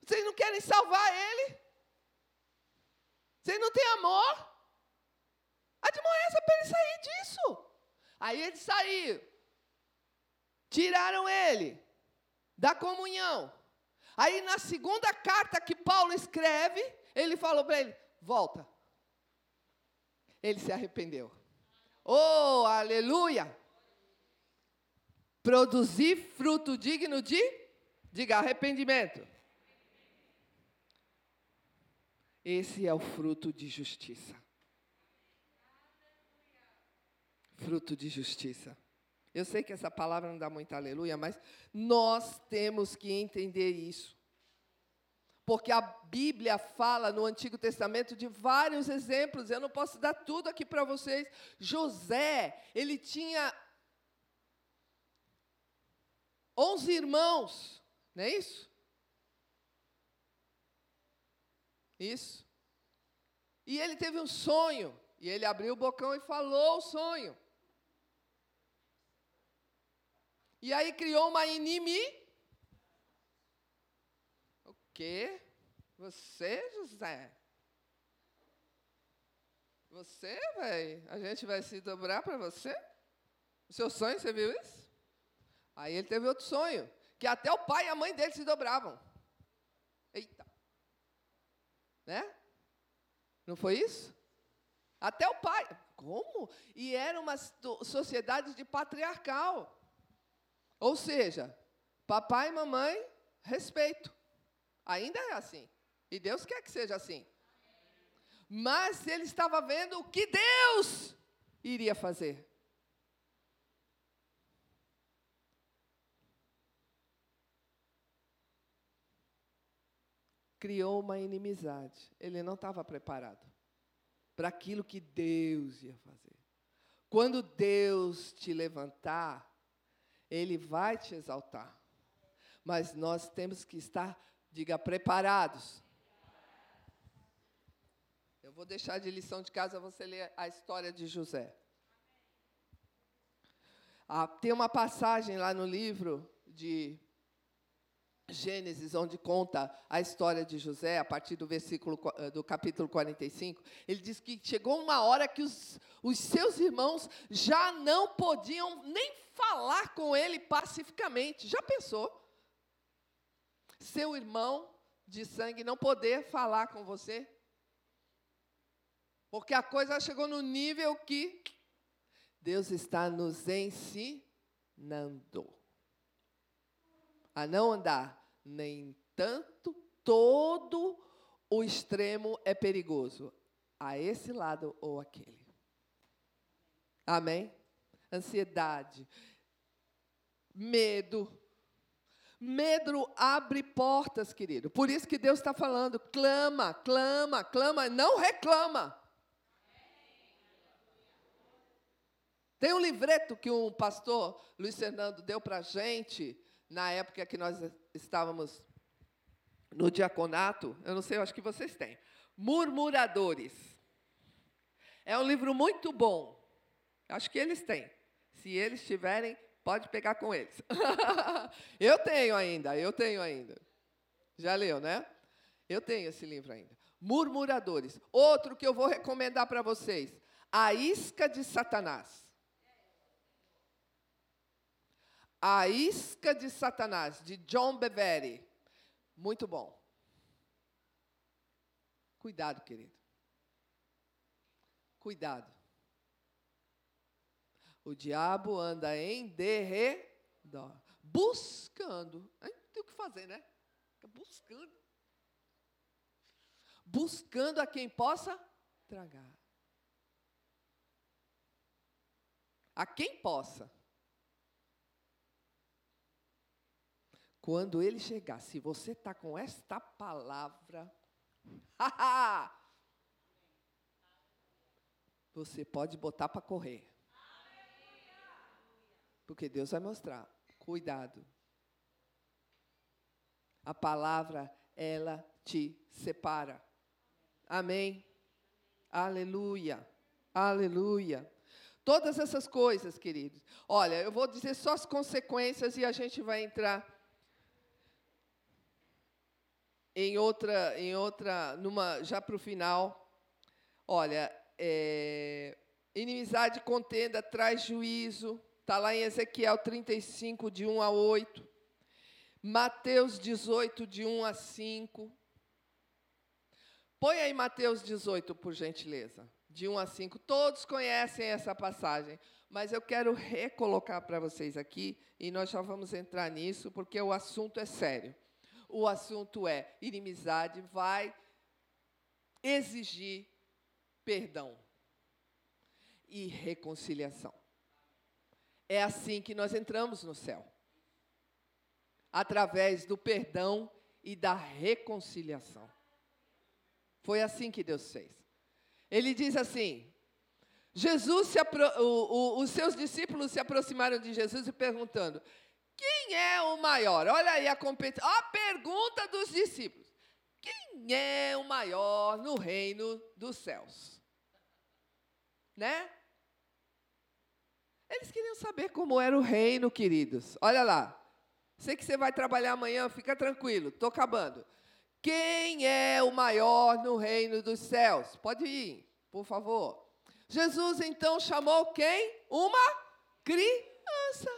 Vocês não querem salvar ele? Vocês não têm amor? Admoesta para ele sair disso. Aí ele saiu. Tiraram ele da comunhão. Aí na segunda carta que Paulo escreve, ele falou para ele: volta. Ele se arrependeu. Oh, aleluia! Produzir fruto digno de, diga, arrependimento. Esse é o fruto de justiça. Fruto de justiça. Eu sei que essa palavra não dá muito aleluia, mas nós temos que entender isso. Porque a Bíblia fala no Antigo Testamento de vários exemplos, eu não posso dar tudo aqui para vocês. José, ele tinha 11 irmãos, não é isso? Isso. E ele teve um sonho, e ele abriu o bocão e falou o sonho. E aí criou uma inimiga. Quê? Você, José? Você, vai? A gente vai se dobrar para você? O seu sonho, você viu isso? Aí ele teve outro sonho, que até o pai e a mãe dele se dobravam. Eita. Né? Não foi isso? Até o pai. Como? E era uma sociedade de patriarcal. Ou seja, papai e mamãe, respeito. Ainda é assim. E Deus quer que seja assim. Mas ele estava vendo o que Deus iria fazer. Criou uma inimizade. Ele não estava preparado para aquilo que Deus ia fazer. Quando Deus te levantar, ele vai te exaltar. Mas nós temos que estar, diga, preparados. Eu vou deixar de lição de casa você ler a história de José. Ah, tem uma passagem lá no livro de Gênesis, onde conta a história de José, a partir do versículo eh, do capítulo 45, ele diz que chegou uma hora que os, os seus irmãos já não podiam nem falar com ele pacificamente. Já pensou? Seu irmão de sangue não poder falar com você? Porque a coisa chegou no nível que Deus está nos ensinando a não andar nem tanto todo o extremo é perigoso, a esse lado ou aquele. Amém? Ansiedade, medo. Medo abre portas, querido. Por isso que Deus está falando: clama, clama, clama, não reclama. Tem um livreto que um pastor, Luiz Fernando, deu para a gente, na época que nós estávamos no diaconato, eu não sei, eu acho que vocês têm. Murmuradores. É um livro muito bom. Acho que eles têm. Se eles tiverem, pode pegar com eles. eu tenho ainda, eu tenho ainda. Já leu, né? Eu tenho esse livro ainda. Murmuradores. Outro que eu vou recomendar para vocês: A Isca de Satanás. A Isca de Satanás, de John Bevere. Muito bom. Cuidado, querido. Cuidado. O diabo anda em derredor, buscando. Aí não tem o que fazer, né? Buscando. Buscando a quem possa tragar. A quem possa. Quando ele chegar, se você está com esta palavra, você pode botar para correr. Porque Deus vai mostrar. Cuidado. A palavra, ela te separa. Amém. Aleluia. Aleluia. Todas essas coisas, queridos. Olha, eu vou dizer só as consequências e a gente vai entrar em outra, em outra, numa, já para o final, olha, é, inimizade contenda traz juízo, está lá em Ezequiel 35, de 1 a 8, Mateus 18, de 1 a 5. Põe aí Mateus 18, por gentileza, de 1 a 5. Todos conhecem essa passagem, mas eu quero recolocar para vocês aqui, e nós já vamos entrar nisso, porque o assunto é sério o assunto é inimizade, vai exigir perdão e reconciliação. É assim que nós entramos no céu. Através do perdão e da reconciliação. Foi assim que Deus fez. Ele diz assim: Jesus apro o, o, os seus discípulos se aproximaram de Jesus e perguntando: quem é o maior? Olha aí a competição. A pergunta dos discípulos: quem é o maior no reino dos céus? Né? Eles queriam saber como era o reino, queridos. Olha lá. Sei que você vai trabalhar amanhã, fica tranquilo, estou acabando. Quem é o maior no reino dos céus? Pode ir, por favor. Jesus então chamou quem? Uma criança.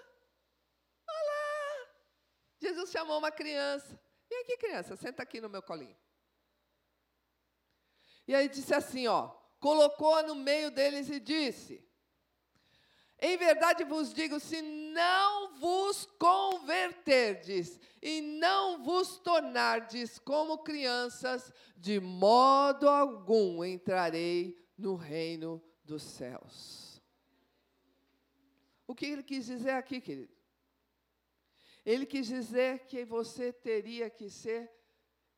Olá! Jesus chamou uma criança. Vem aqui, criança, senta aqui no meu colinho. E aí disse assim, ó, colocou-a no meio deles e disse: Em verdade vos digo, se não vos converterdes e não vos tornardes como crianças, de modo algum entrarei no reino dos céus. O que ele quis dizer aqui, querido? Ele quis dizer que você teria que ser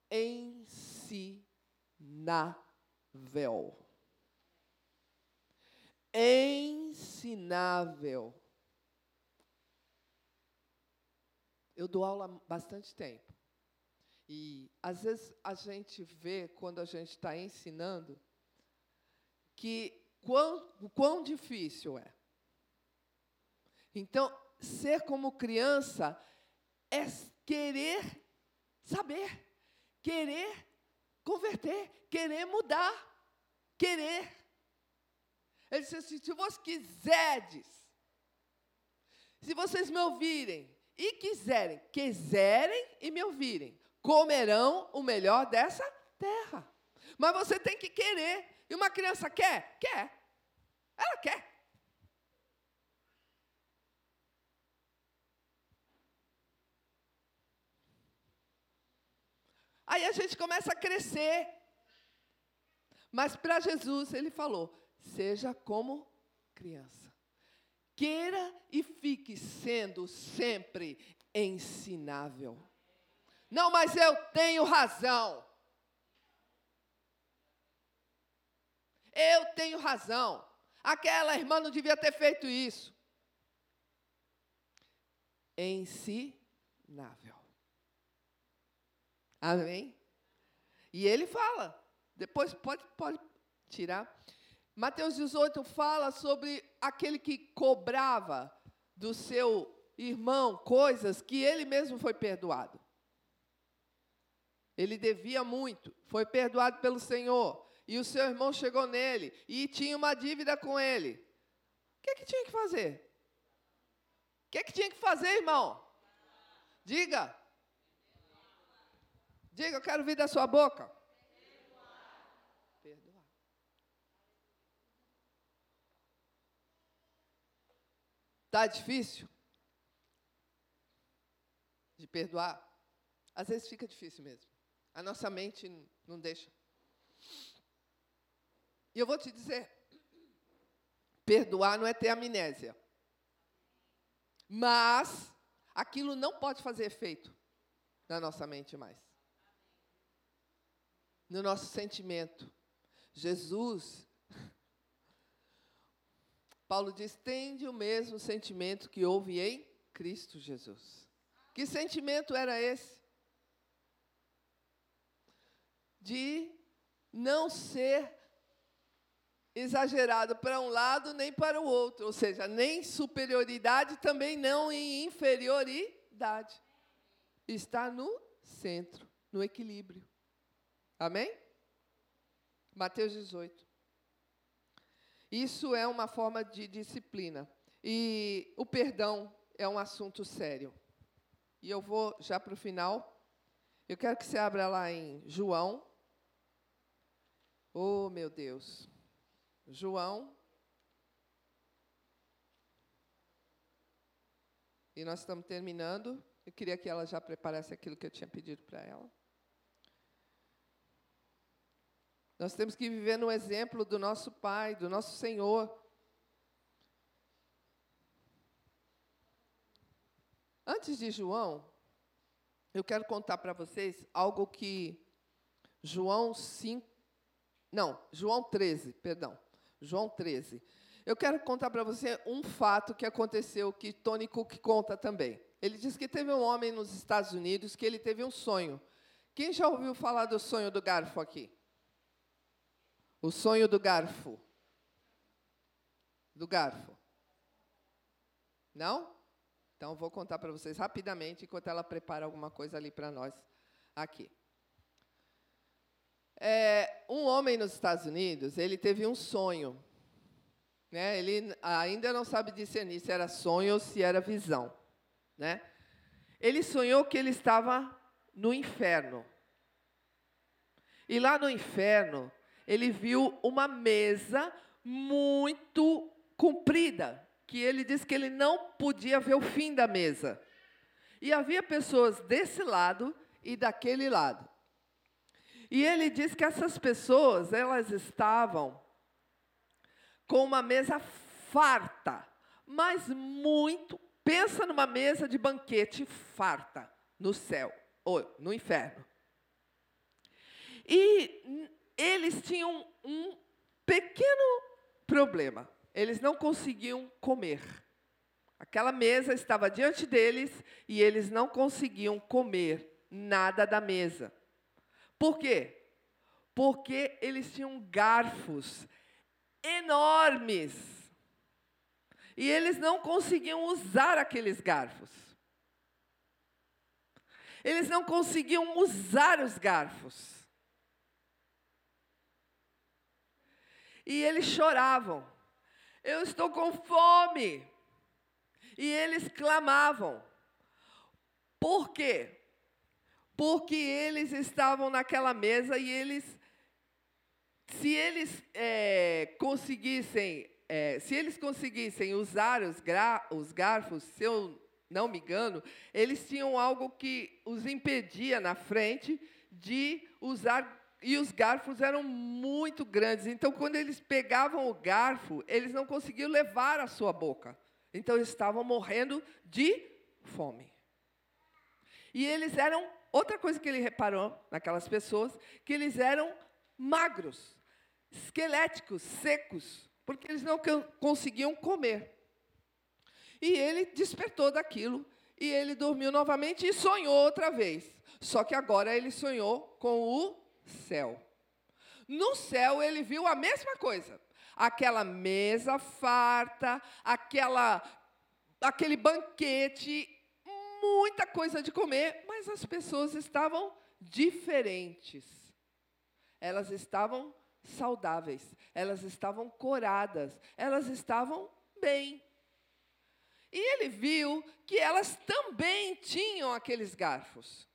ensinável. Ensinável. Eu dou aula há bastante tempo. E às vezes a gente vê, quando a gente está ensinando, que quão, o quão difícil é. Então, ser como criança é querer saber, querer converter, querer mudar, querer. Ele disse assim: se vós quiserdes, se vocês me ouvirem e quiserem, quiserem e me ouvirem, comerão o melhor dessa terra. Mas você tem que querer. E uma criança quer? Quer. Ela quer. Aí a gente começa a crescer. Mas para Jesus, ele falou: seja como criança. Queira e fique sendo sempre ensinável. Não, mas eu tenho razão. Eu tenho razão. Aquela irmã não devia ter feito isso. Ensinável. Amém? E ele fala, depois pode, pode tirar. Mateus 18 fala sobre aquele que cobrava do seu irmão coisas que ele mesmo foi perdoado. Ele devia muito, foi perdoado pelo Senhor e o seu irmão chegou nele e tinha uma dívida com ele. O que, é que tinha que fazer? O que, é que tinha que fazer, irmão? Diga. Diga, eu quero ouvir da sua boca. Perdoar. Está difícil? De perdoar? Às vezes fica difícil mesmo. A nossa mente não deixa. E eu vou te dizer: perdoar não é ter amnésia. Mas aquilo não pode fazer efeito na nossa mente mais. No nosso sentimento. Jesus, Paulo diz: tende o mesmo sentimento que houve em Cristo Jesus. Que sentimento era esse? De não ser exagerado para um lado nem para o outro, ou seja, nem superioridade, também não em inferioridade. Está no centro, no equilíbrio. Amém? Mateus 18. Isso é uma forma de disciplina. E o perdão é um assunto sério. E eu vou já para o final. Eu quero que você abra lá em João. Oh, meu Deus. João. E nós estamos terminando. Eu queria que ela já preparasse aquilo que eu tinha pedido para ela. Nós temos que viver no exemplo do nosso Pai, do nosso Senhor. Antes de João, eu quero contar para vocês algo que João 5. Não, João 13, perdão. João 13. Eu quero contar para você um fato que aconteceu que Tony Cook conta também. Ele diz que teve um homem nos Estados Unidos que ele teve um sonho. Quem já ouviu falar do sonho do garfo aqui? O sonho do garfo. Do garfo. Não? Então, vou contar para vocês rapidamente, enquanto ela prepara alguma coisa ali para nós aqui. É, um homem nos Estados Unidos, ele teve um sonho. Né? Ele ainda não sabe discernir se era sonho ou se era visão. Né? Ele sonhou que ele estava no inferno. E lá no inferno, ele viu uma mesa muito comprida, que ele disse que ele não podia ver o fim da mesa. E havia pessoas desse lado e daquele lado. E ele diz que essas pessoas, elas estavam com uma mesa farta, mas muito. Pensa numa mesa de banquete farta no céu, ou no inferno. E eles tinham um pequeno problema. Eles não conseguiam comer. Aquela mesa estava diante deles e eles não conseguiam comer nada da mesa. Por quê? Porque eles tinham garfos enormes. E eles não conseguiam usar aqueles garfos. Eles não conseguiam usar os garfos. E eles choravam. Eu estou com fome. E eles clamavam. Por quê? Porque eles estavam naquela mesa e eles, se eles é, conseguissem, é, se eles conseguissem usar os, os garfos, se eu não me engano, eles tinham algo que os impedia na frente de usar e os garfos eram muito grandes. Então, quando eles pegavam o garfo, eles não conseguiam levar à sua boca. Então, eles estavam morrendo de fome. E eles eram, outra coisa que ele reparou naquelas pessoas, que eles eram magros, esqueléticos, secos, porque eles não conseguiam comer. E ele despertou daquilo e ele dormiu novamente e sonhou outra vez. Só que agora ele sonhou com o céu. No céu ele viu a mesma coisa. Aquela mesa farta, aquela aquele banquete, muita coisa de comer, mas as pessoas estavam diferentes. Elas estavam saudáveis, elas estavam coradas, elas estavam bem. E ele viu que elas também tinham aqueles garfos.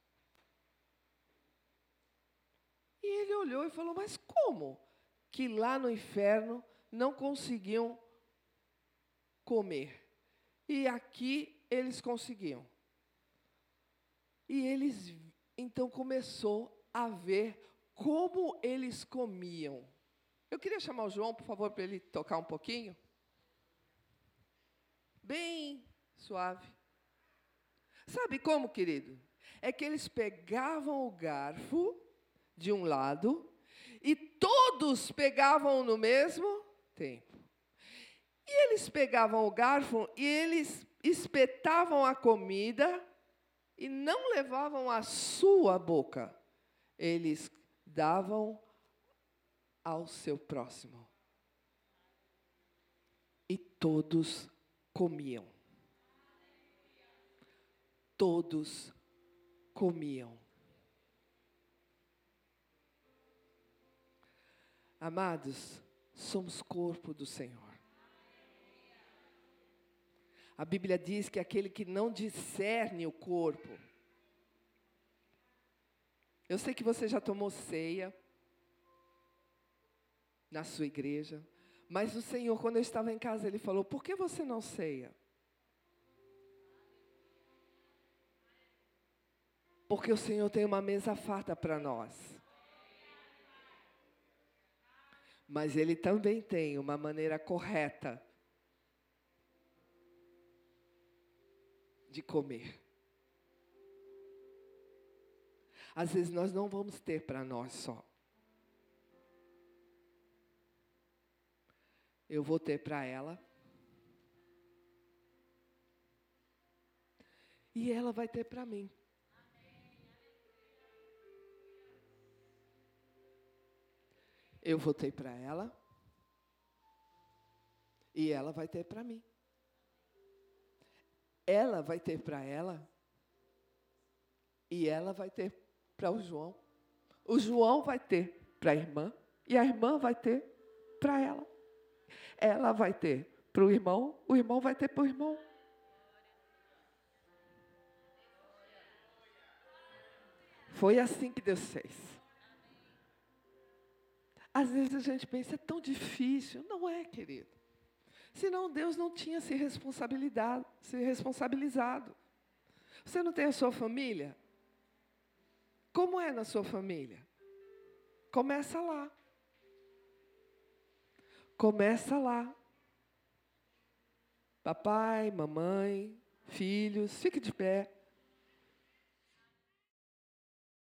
E ele olhou e falou: Mas como que lá no inferno não conseguiam comer? E aqui eles conseguiam. E eles então começou a ver como eles comiam. Eu queria chamar o João, por favor, para ele tocar um pouquinho. Bem suave. Sabe como, querido? É que eles pegavam o garfo de um lado e todos pegavam no mesmo tempo. E eles pegavam o garfo e eles espetavam a comida e não levavam à sua boca. Eles davam ao seu próximo. E todos comiam. Todos comiam. Amados, somos corpo do Senhor. A Bíblia diz que aquele que não discerne o corpo. Eu sei que você já tomou ceia na sua igreja, mas o Senhor, quando eu estava em casa, ele falou: Por que você não ceia? Porque o Senhor tem uma mesa farta para nós. Mas ele também tem uma maneira correta de comer. Às vezes nós não vamos ter para nós só. Eu vou ter para ela. E ela vai ter para mim. Eu vou ter para ela. E ela vai ter para mim. Ela vai ter para ela. E ela vai ter para o João. O João vai ter para a irmã. E a irmã vai ter para ela. Ela vai ter para o irmão. O irmão vai ter para o irmão. Foi assim que Deus fez. Às vezes a gente pensa, é tão difícil. Não é, querido. Senão Deus não tinha se se responsabilizado. Você não tem a sua família? Como é na sua família? Começa lá. Começa lá. Papai, mamãe, filhos, fique de pé.